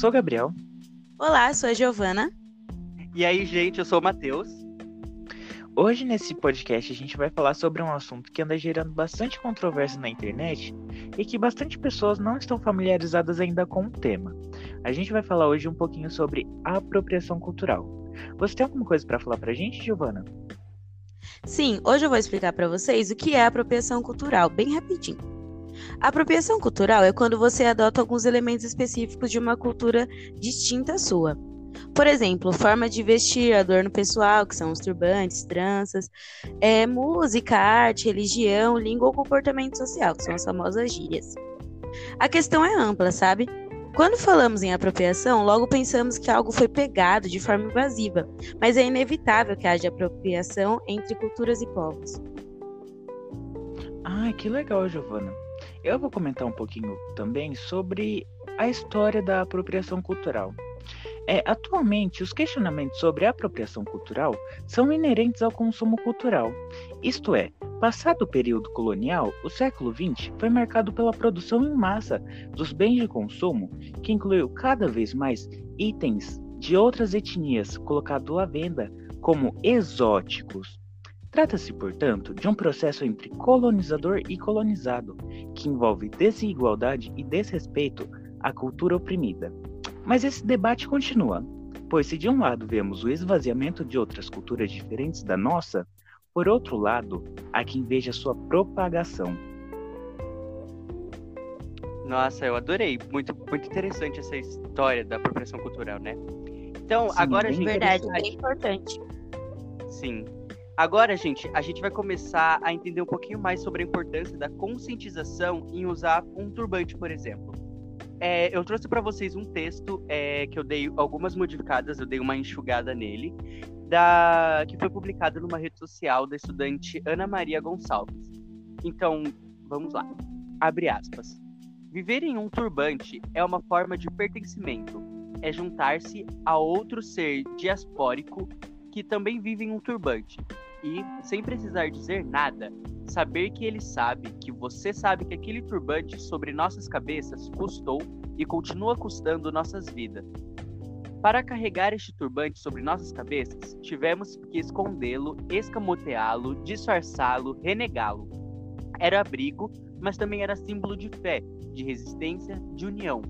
sou o Gabriel. Olá, sou a Giovana. E aí, gente, eu sou o Matheus. Hoje, nesse podcast, a gente vai falar sobre um assunto que anda gerando bastante controvérsia na internet e que bastante pessoas não estão familiarizadas ainda com o tema. A gente vai falar hoje um pouquinho sobre a apropriação cultural. Você tem alguma coisa para falar pra gente, Giovana? Sim, hoje eu vou explicar para vocês o que é apropriação cultural, bem rapidinho. A apropriação cultural é quando você adota alguns elementos específicos de uma cultura distinta à sua. Por exemplo, forma de vestir, adorno pessoal, que são os turbantes, tranças, é, música, arte, religião, língua ou comportamento social, que são as famosas gírias. A questão é ampla, sabe? Quando falamos em apropriação, logo pensamos que algo foi pegado de forma invasiva, mas é inevitável que haja apropriação entre culturas e povos. Ah, que legal, Giovana. Eu vou comentar um pouquinho também sobre a história da apropriação cultural. É, atualmente, os questionamentos sobre a apropriação cultural são inerentes ao consumo cultural. Isto é, passado o período colonial, o século XX foi marcado pela produção em massa dos bens de consumo, que incluiu cada vez mais itens de outras etnias colocados à venda como exóticos. Trata-se, portanto, de um processo entre colonizador e colonizado, que envolve desigualdade e desrespeito à cultura oprimida. Mas esse debate continua, pois se de um lado vemos o esvaziamento de outras culturas diferentes da nossa, por outro lado, há quem veja sua propagação. Nossa, eu adorei. Muito, muito interessante essa história da apropriação cultural, né? Então, Sim, agora é a gente. verdade, bem importante. Sim. Agora, gente, a gente vai começar a entender um pouquinho mais sobre a importância da conscientização em usar um turbante, por exemplo. É, eu trouxe para vocês um texto é, que eu dei algumas modificadas, eu dei uma enxugada nele, da, que foi publicado numa rede social da estudante Ana Maria Gonçalves. Então, vamos lá. Abre aspas. Viver em um turbante é uma forma de pertencimento. É juntar-se a outro ser diaspórico que também vive em um turbante. E, sem precisar dizer nada, saber que ele sabe, que você sabe que aquele turbante sobre nossas cabeças custou e continua custando nossas vidas. Para carregar este turbante sobre nossas cabeças, tivemos que escondê-lo, escamoteá-lo, disfarçá-lo, renegá-lo. Era abrigo, mas também era símbolo de fé, de resistência, de união.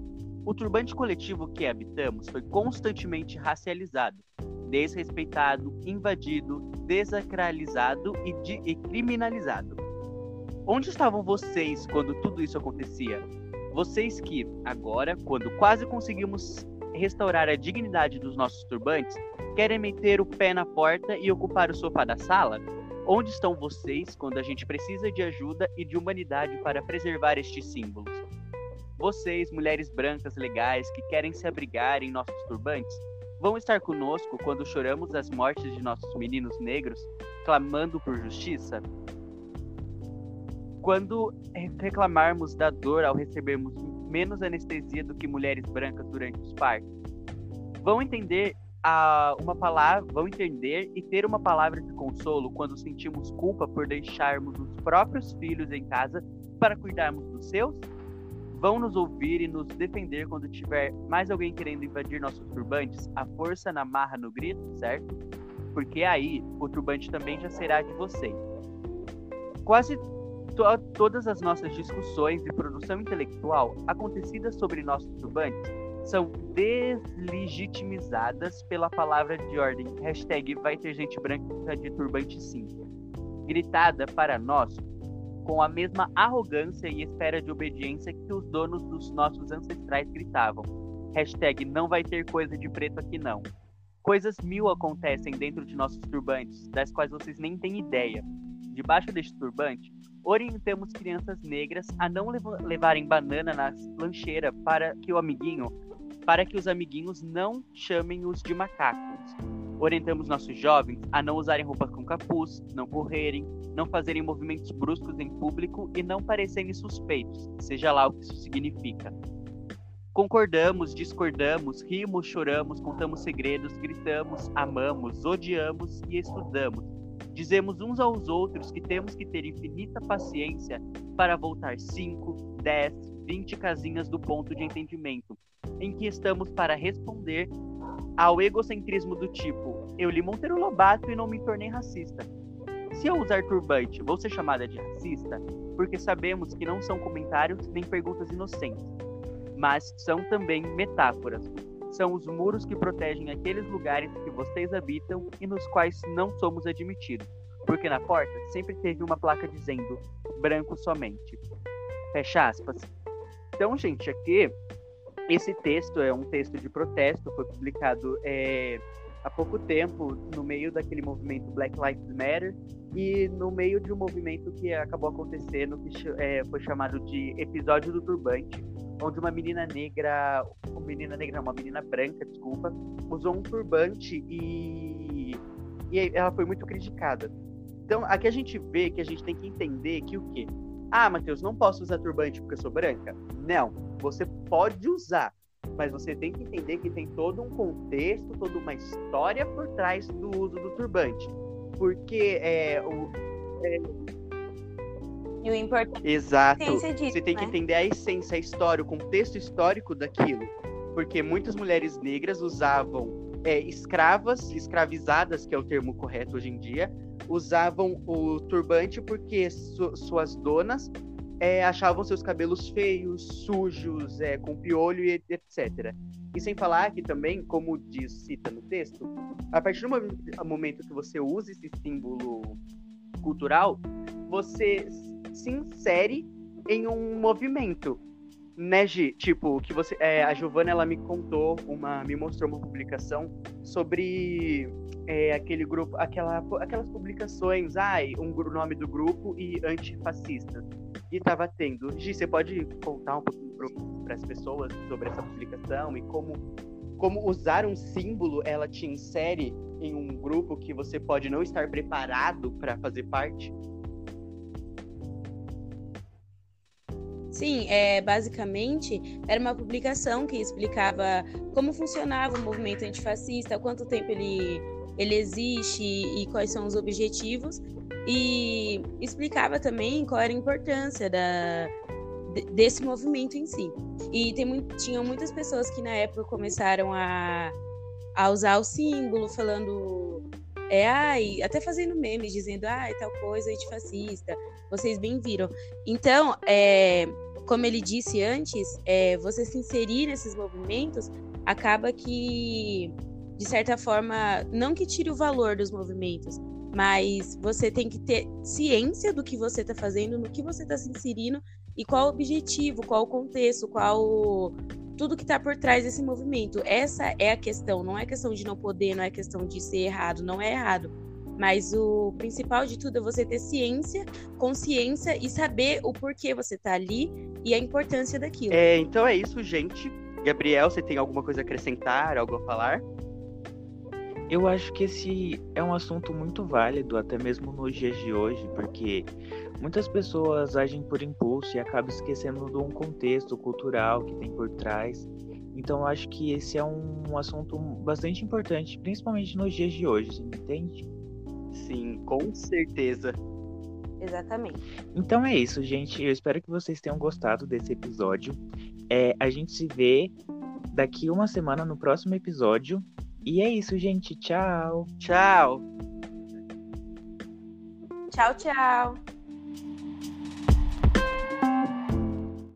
O turbante coletivo que habitamos foi constantemente racializado, desrespeitado, invadido, desacralizado e, de, e criminalizado. Onde estavam vocês quando tudo isso acontecia? Vocês que, agora, quando quase conseguimos restaurar a dignidade dos nossos turbantes, querem meter o pé na porta e ocupar o sofá da sala? Onde estão vocês quando a gente precisa de ajuda e de humanidade para preservar estes símbolos? Vocês, mulheres brancas legais que querem se abrigar em nossos turbantes, vão estar conosco quando choramos as mortes de nossos meninos negros, clamando por justiça? Quando reclamarmos da dor ao recebermos menos anestesia do que mulheres brancas durante os partos? Vão entender a, uma palavra, vão entender e ter uma palavra de consolo quando sentimos culpa por deixarmos os próprios filhos em casa para cuidarmos dos seus? Vão nos ouvir e nos defender quando tiver mais alguém querendo invadir nossos turbantes? A força na marra no grito, certo? Porque aí o turbante também já será de vocês. Quase to todas as nossas discussões e produção intelectual acontecidas sobre nossos turbantes são deslegitimizadas pela palavra de ordem hashtag vai ter gente branca de turbante sim, gritada para nós com a mesma arrogância e espera de obediência que os donos dos nossos ancestrais gritavam. Hashtag não vai ter coisa de preto aqui não. Coisas mil acontecem dentro de nossos turbantes, das quais vocês nem têm ideia. Debaixo deste turbante, orientamos crianças negras a não lev levarem banana na lancheira para que o amiguinho, para que os amiguinhos não chamem-os de macacos. Orientamos nossos jovens a não usarem roupas com capuz, não correrem, não fazerem movimentos bruscos em público e não parecerem suspeitos, seja lá o que isso significa. Concordamos, discordamos, rimos, choramos, contamos segredos, gritamos, amamos, odiamos e estudamos. Dizemos uns aos outros que temos que ter infinita paciência para voltar 5, 10, 20 casinhas do ponto de entendimento, em que estamos para responder ao egocentrismo do tipo: eu li Monteiro Lobato e não me tornei racista. Se eu usar turbante, vou ser chamada de racista? Porque sabemos que não são comentários nem perguntas inocentes, mas são também metáforas. São os muros que protegem aqueles lugares que vocês habitam e nos quais não somos admitidos. Porque na porta sempre teve uma placa dizendo branco somente. Fecha aspas. Então, gente, aqui esse texto é um texto de protesto, foi publicado é, há pouco tempo no meio daquele movimento Black Lives Matter e no meio de um movimento que acabou acontecendo que é, foi chamado de episódio do turbante, onde uma menina negra, uma menina negra, uma menina branca, desculpa, usou um turbante e, e ela foi muito criticada. Então, aqui a gente vê que a gente tem que entender que o quê? Ah, Matheus, não posso usar turbante porque eu sou branca? Não, você pode usar, mas você tem que entender que tem todo um contexto, toda uma história por trás do uso do turbante. Porque é, o, é... E o importante Exato. Disso, você tem né? que entender a essência, a história, o contexto histórico daquilo. Porque muitas mulheres negras usavam é, escravas, escravizadas, que é o termo correto hoje em dia, usavam o turbante porque su suas donas é, achavam seus cabelos feios, sujos, é, com piolho e etc. E sem falar que também, como diz, cita no texto, a partir do momento que você usa esse símbolo cultural, você se insere em um movimento, né, Gi? Tipo, que você, é, a Giovana ela me contou, uma, me mostrou uma publicação sobre é, aquele grupo, aquela, aquelas publicações, ai, um nome do grupo e antifascistas e estava tendo. Gi, você pode contar um pouquinho para as pessoas sobre essa publicação e como, como usar um símbolo ela te insere em um grupo que você pode não estar preparado para fazer parte? Sim, é, basicamente era uma publicação que explicava como funcionava o movimento antifascista, quanto tempo ele, ele existe e quais são os objetivos e explicava também qual era a importância da, desse movimento em si. E tem, tinham muitas pessoas que na época começaram a, a usar o símbolo, falando. É, ai, até fazendo memes, dizendo, ai, tal coisa antifascista, vocês bem viram. Então, é, como ele disse antes, é, você se inserir nesses movimentos acaba que, de certa forma, não que tire o valor dos movimentos, mas você tem que ter ciência do que você está fazendo, no que você está se inserindo e qual o objetivo, qual o contexto, qual tudo que está por trás desse movimento. Essa é a questão, não é questão de não poder, não é questão de ser errado, não é errado. Mas o principal de tudo é você ter ciência, consciência e saber o porquê você está ali e a importância daquilo. É, então é isso, gente. Gabriel, você tem alguma coisa a acrescentar, algo a falar? Eu acho que esse é um assunto muito válido, até mesmo nos dias de hoje, porque muitas pessoas agem por impulso e acabam esquecendo de um contexto cultural que tem por trás. Então, eu acho que esse é um assunto bastante importante, principalmente nos dias de hoje, você entende? Sim, com certeza. Exatamente. Então é isso, gente. Eu espero que vocês tenham gostado desse episódio. É, a gente se vê daqui uma semana no próximo episódio. E é isso, gente. Tchau. Tchau. Tchau, tchau.